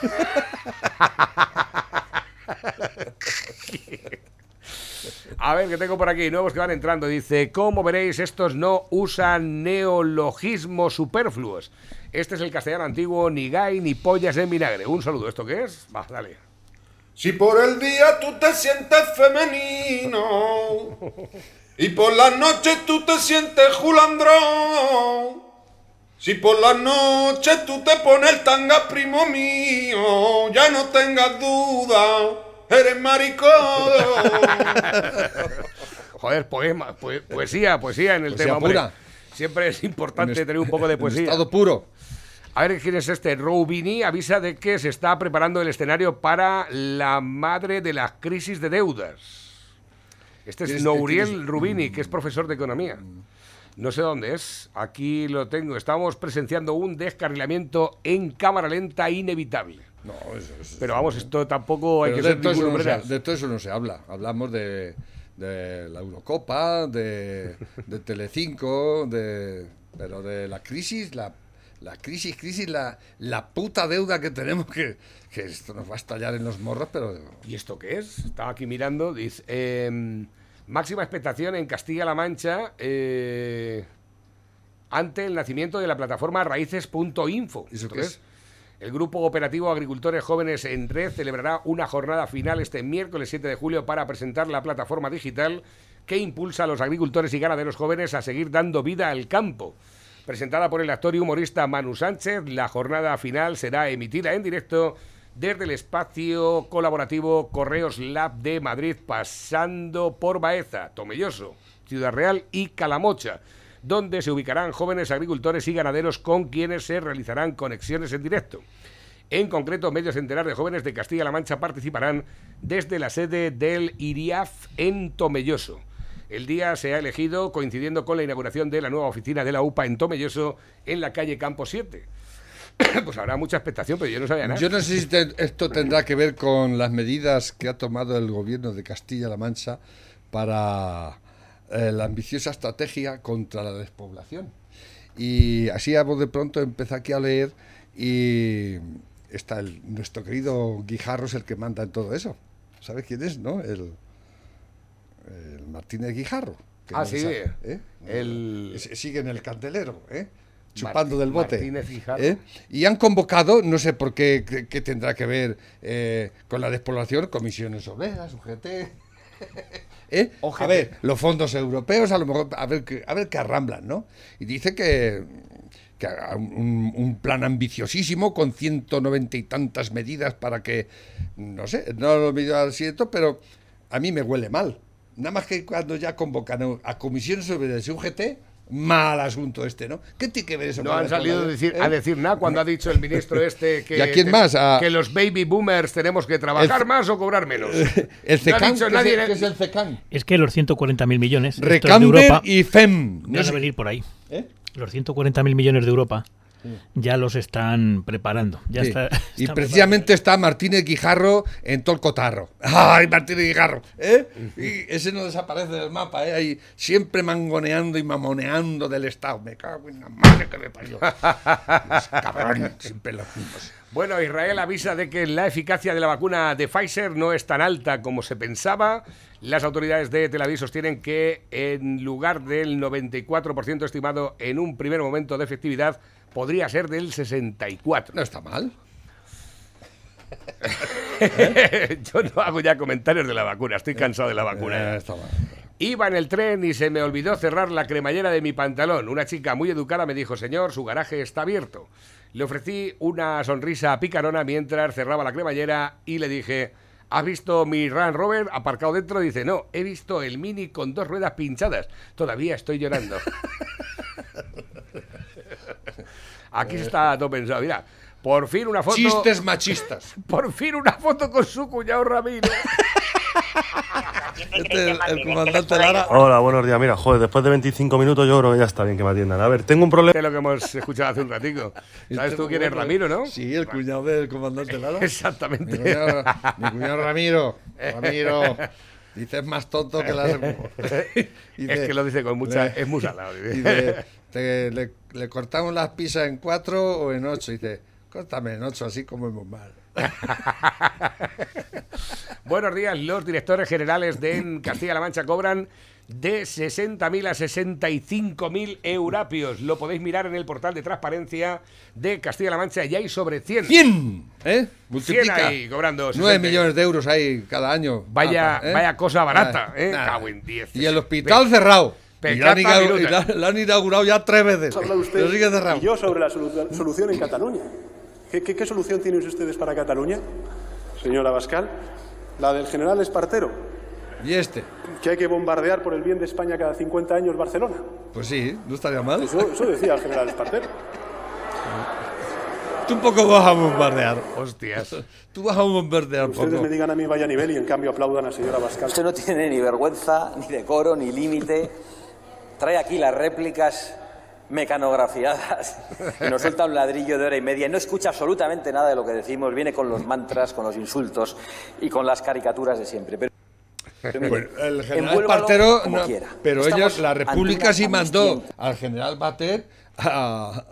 A ver, que tengo por aquí, nuevos que van entrando. Dice, como veréis, estos no usan neologismos superfluos. Este es el castellano antiguo, ni gay ni pollas en vinagre. Un saludo, ¿esto qué es? Va, dale. Si por el día tú te sientes femenino y por la noche tú te sientes julandrón, si por la noche tú te pones el tanga primo mío, ya no tengas duda, eres maricón. Joder, poema, poe- poesía, poesía en el Poesía tema. hombre. pura. Siempre es importante En est- tener un poco de en poesía. estado puro. A ver quién es este. Roubini avisa de que se está preparando el escenario para la madre de las crisis de deudas. Este es ¿Quién es- Nouriel? Rubini, que es profesor de economía. No sé dónde es. Aquí lo tengo. Estamos presenciando un descarrilamiento en cámara lenta inevitable. No, eso, eso- Pero vamos, esto tampoco hay que de, ser todo eso ningún no se, de todo eso no se habla. Hablamos de, de la Eurocopa, de, de Telecinco, de, pero de la crisis, la, la crisis, crisis, la, la puta deuda que tenemos que, que esto nos va a estallar en los morros, pero ¿Y esto qué es? Estaba aquí mirando. Dice, eh, máxima expectación en Castilla-La Mancha eh, ante el nacimiento de la plataforma raíces.info. ¿Eso ¿Esto qué es? El Grupo Operativo Agricultores Jóvenes en Red celebrará una jornada final este miércoles 7 de julio para presentar la plataforma digital que impulsa a los agricultores y ganaderos jóvenes a seguir dando vida al campo. Presentada por el actor y humorista Manu Sánchez, la jornada final será emitida en directo desde el espacio colaborativo Correos Lab de Madrid, pasando por Baeza, Tomelloso, Ciudad Real y Calamocha, donde se ubicarán jóvenes agricultores y ganaderos con quienes se realizarán conexiones en directo. En concreto, medio centenar de jóvenes de Castilla-La Mancha participarán desde la sede del IRIAF en Tomelloso. El día se ha elegido coincidiendo con la inauguración de la nueva oficina de la UPA en Tomelloso, en la calle Campo 7. pues habrá mucha expectación, pero yo no sabía nada. yo no sé si te- esto tendrá que ver con las medidas que ha tomado el gobierno de Castilla-La Mancha para eh, la ambiciosa estrategia contra la despoblación. Y así a voz de pronto empecé aquí a leer y está el, nuestro querido Guijarro es el que manda en todo eso. ¿Sabes quién es, no? El, el Martínez Guijarro. que Ah, no sí, sabe, ¿eh? el- Sigue en el candelero, ¿eh? Chupando del bote. ¿eh? Y han convocado, no sé por qué, qué, tendrá que ver eh, con la despoblación, comisiones obreras, UGT. ¿Eh? A ver, los fondos europeos, a lo mejor, a ver, a ver qué arramblan, ¿no? Y dice que, que un, un, plan ambiciosísimo con 190 y tantas medidas para que, no sé, no lo he al cierto, pero a mí me huele mal. Nada más que cuando ya convocan a comisiones sobre el UGT, mal asunto este, ¿no? ¿Qué tiene que ver eso? No han salido a decir, a ¿Eh? decir nada cuando ha dicho el ministro este que, ¿Y quién más? que los baby boomers tenemos que trabajar más o cobrar menos. El CECAN, ¿qué, es, el CECAN? Es que los 140.000 millones de Europa y FEM. No van a venir por ahí. ¿Eh? Los 140.000 millones de Europa ya los están preparando. Ya está, y precisamente está Martínez Guijarro en todo el cotarro. ¡Ay, Martínez Guijarro! ¿eh? Y ese no desaparece del mapa, ¿eh? Ahí siempre mangoneando y mamoneando del Estado. Me cago en la madre que me parió. Cabrón, siempre los mismos. Bueno, Israel avisa de que la eficacia de la vacuna de Pfizer no es tan alta como se pensaba. Las autoridades de Tel Aviv sostienen que en lugar del 94% estimado en un primer momento de efectividad, podría ser del 64. No está mal. Yo no hago ya comentarios de la vacuna, estoy cansado de la vacuna. Eh, está mal. Iba en el tren y se me olvidó cerrar la cremallera de mi pantalón. Una chica muy educada me dijo, señor, su garaje está abierto. Le ofrecí una sonrisa picarona mientras cerraba la cremallera y le dije, ¿has visto mi Range Rover aparcado dentro? Dice, no, he visto el Mini con dos ruedas pinchadas. Todavía estoy llorando. Aquí está todo pensado. Mira, por fin una foto. Chistes machistas. Por fin una foto con su cuñado Ramiro. Este el comandante Lara. Hola, buenos días. Mira, joder, después de 25 minutos yo creo que ya está bien que me atiendan. A ver, tengo un problema. Es lo que hemos escuchado hace un ratico. ¿Sabes tú quién es Ramiro, no? Sí, el cuñado del comandante Lara. Exactamente. Mi cuñado, Ramiro. Ramiro. Dices más tonto que la. es que lo dice con mucha. es muy salado. le, le, cortamos las pizzas en cuatro o en ocho. Y dice, córtame en ocho, así como hemos mal. Buenos días, los directores generales de Castilla-La Mancha cobran de 60.000 a 65.000 eurapios. Lo podéis mirar en el portal de transparencia de Castilla-La Mancha y hay sobre 100. 100, ¿eh? Multiplica. 100 ahí cobrando. 9 millones de euros ahí cada año. Vaya, ¿eh? vaya cosa barata, ¿eh? Cago en 10. Y el hospital cerrado. Y la, han inaugurado ya tres veces. Habla usted sigue cerrado. Y yo sobre la solución en Cataluña. ¿Qué, qué, solución tienen ustedes para Cataluña, señora Bascal? La del general Espartero. ¿Y este? Que hay que bombardear por el bien de España cada 50 años Barcelona. Pues sí, no estaría mal. Eso, eso decía el general Espartero. Tú un poco vas a bombardear. Hostias. Tú vas a bombardear Ustedes poco. me digan a mí vaya nivel y en cambio aplaudan a la señora Bascal. Usted no tiene ni vergüenza, ni decoro, ni límite. Trae aquí las réplicas mecanografiadas. Y nos suelta un ladrillo de hora y media. Y no escucha absolutamente nada de lo que decimos, viene con los mantras, con los insultos y con las caricaturas de siempre. Pero, el general Partero, pero ellos, la República sí mandó al general Bater a,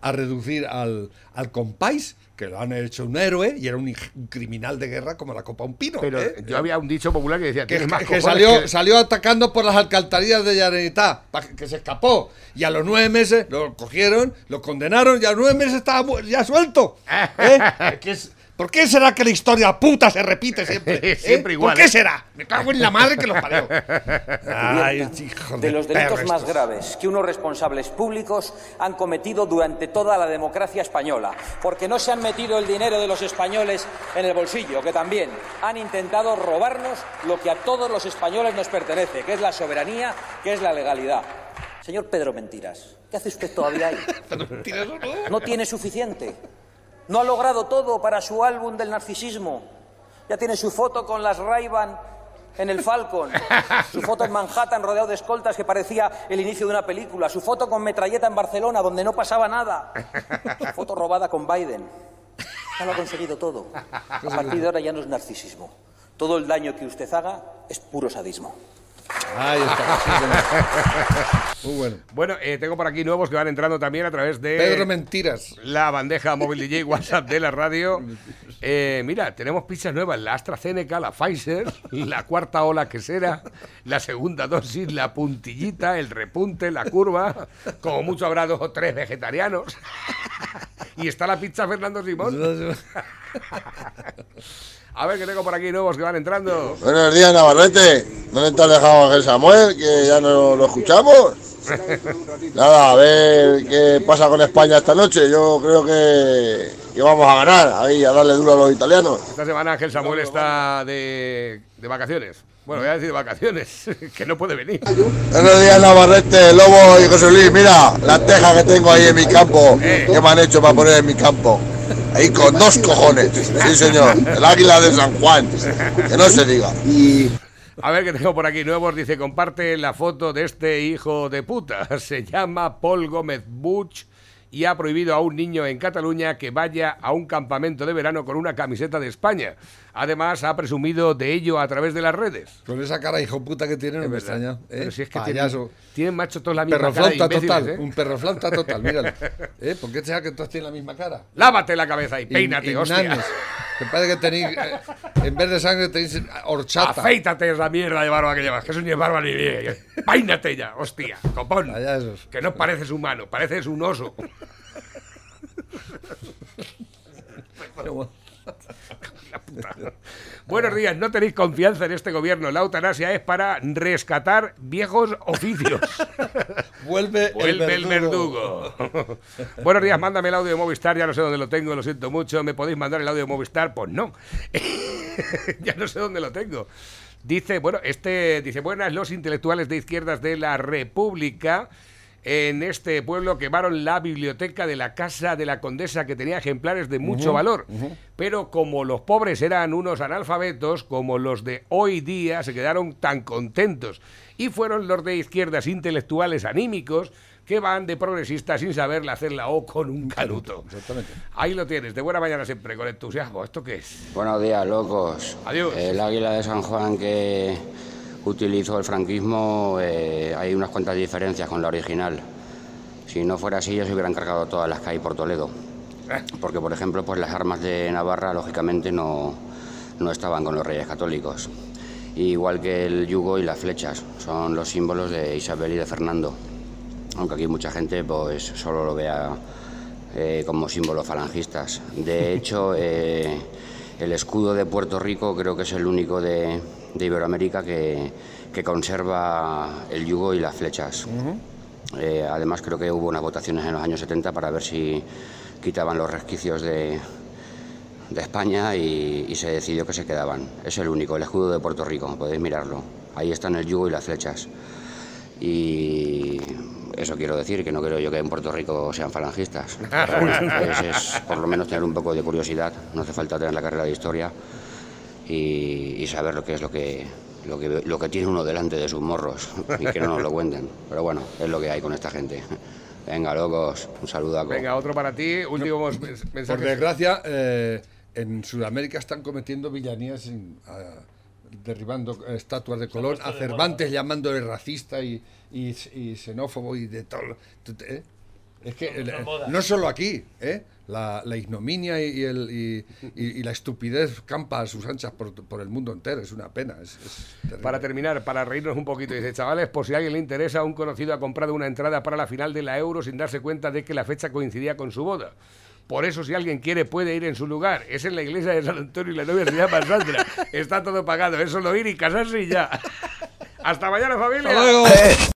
a, reducir al, al compáis que lo han hecho un héroe y era un, criminal de guerra como la copa un pino. Pero ¿eh? yo había un dicho popular que decía que, que, salió, salió atacando por las alcantarillas de Llanetá, que se escapó. Y a los nueve meses lo cogieron, lo condenaron y a los nueve meses estaba ya suelto. ¿eh? que es, ¿Por qué será que la historia puta se repite siempre? ¿eh? siempre igual. ¿Por qué será? Me cago en la madre que los parió. Ay, hijo de, de los delitos más graves que unos responsables públicos han cometido durante toda la democracia española. Porque no se han metido el dinero de los españoles en el bolsillo, que también han intentado robarnos lo que a todos los españoles nos pertenece, que es la soberanía, que es la legalidad. Señor Pedro Mentiras, ¿qué hace usted todavía ahí? ¿No tiene suficiente? No ha logrado todo para su álbum del narcisismo. Ya tiene su foto con las ray en el Falcon, su foto en Manhattan rodeado de escoltas que parecía el inicio de una película, su foto con metralleta en Barcelona donde no pasaba nada, su foto robada con Biden. Ya lo ha conseguido todo. A partir de ahora ya no es narcisismo. Todo el daño que usted haga es puro sadismo. Ahí está. Muy bueno. Bueno, eh, tengo por aquí nuevos que van entrando también a través de. Pedro Mentiras. La bandeja móvil DJ WhatsApp de la radio. Eh, mira, tenemos pizzas nuevas, la AstraZeneca, la Pfizer, la cuarta ola quesera, la segunda dosis, la puntillita, el repunte, la curva, como mucho habrá dos o tres vegetarianos. y está la pizza Fernando Simón. A ver, que tengo por aquí nuevos que van entrando. Buenos días, Navarrete. ¿Dónde está dejado Ángel Samuel? Que ya no lo escuchamos. Nada, a ver qué pasa con España esta noche. Yo creo que, que vamos a ganar, ahí a darle duro a los italianos. Esta semana Ángel Samuel está de, de vacaciones. Bueno, voy a decir de vacaciones, que no puede venir. Buenos días, Navarrete, Lobo y José Luis. Mira, la teja que tengo ahí en mi campo, Eh. que me han hecho para poner en mi campo. Ahí con dos cojones. Sí, señor. El águila de San Juan. Que no se diga. A ver, que tengo por aquí nuevos. Dice, comparte la foto de este hijo de puta. Se llama Paul Gómez Buch y ha prohibido a un niño en Cataluña que vaya a un campamento de verano con una camiseta de España. Además, ha presumido de ello a través de las redes. Con esa cara hijo puta que tiene, no me extraña. ¿eh? Pero si es que tienen, tienen macho todos la misma Perro cara flauta total, ¿eh? un perro flauta total, míralo. ¿Eh? ¿Por qué será que todos tienen la misma cara? Lávate la cabeza y peínate, hostia. Que parece que tenéis, eh, en vez de sangre tenéis horchata. Afeítate esa mierda de barba que llevas, que eso ni es barba ni bien. Peínate ya, hostia, copón. Que no pareces humano, pareces un oso. Puta. Buenos días, no tenéis confianza en este gobierno. La eutanasia es para rescatar viejos oficios. Vuelve, Vuelve el verdugo. Buenos días, mándame el audio de Movistar, ya no sé dónde lo tengo, lo siento mucho. ¿Me podéis mandar el audio de Movistar? Pues no. ya no sé dónde lo tengo. Dice, bueno, este dice, buenas, los intelectuales de izquierdas de la República en este pueblo quemaron la biblioteca de la casa de la condesa que tenía ejemplares de mucho valor. Pero como los pobres eran unos analfabetos, como los de hoy día, se quedaron tan contentos. Y fueron los de izquierdas intelectuales anímicos que van de progresistas sin saberle hacer la O con un canuto. Exactamente. Ahí lo tienes, de buena mañana siempre, con entusiasmo. ¿Esto qué es? Buenos días, locos. Adiós. El águila de San Juan que utilizó el franquismo, eh, hay unas cuantas diferencias con la original. Si no fuera así, ya se hubieran cargado todas las que hay por Toledo. Porque, por ejemplo, pues las armas de Navarra, lógicamente, no, no estaban con los reyes católicos. Igual que el yugo y las flechas, son los símbolos de Isabel y de Fernando. Aunque aquí mucha gente pues solo lo vea eh, como símbolos falangistas. De hecho, eh, el escudo de Puerto Rico creo que es el único de, de Iberoamérica que, que conserva el yugo y las flechas. Eh, además, creo que hubo unas votaciones en los años 70 para ver si quitaban los resquicios de, de España y, y se decidió que se quedaban. Es el único, el escudo de Puerto Rico, podéis mirarlo. Ahí están el yugo y las flechas. Y eso quiero decir, que no creo yo que en Puerto Rico sean falangistas. Es por lo menos tener un poco de curiosidad, no hace falta tener la carrera de historia y, y saber lo que es lo que, lo, que, lo que tiene uno delante de sus morros y que no nos lo cuenten. Pero bueno, es lo que hay con esta gente. Venga, locos, un saludo. Venga, otro para ti. Últimos mens- Por desgracia, eh, en Sudamérica están cometiendo villanías derribando estatuas de Colón, a Cervantes llamándole racista y, y- y xenófobo y de todo. ¿eh? Es que el- no solo aquí, ¿eh? la, la ignominia y, y el- y- y- y la estupidez campa a sus anchas por, por el mundo entero. Es una pena. Es, es terrible. Para terminar, para reírnos un poquito, dice, chavales, por si a alguien le interesa, un conocido ha comprado una entrada para la final de la Euro sin darse cuenta de que la fecha coincidía con su boda. Por eso, si alguien quiere, puede ir en su lugar. Es en la iglesia de San Antonio y la novia se llama Sandra. Está todo pagado. Es solo ir y casarse y ya. Hasta mañana, familia. Hasta luego.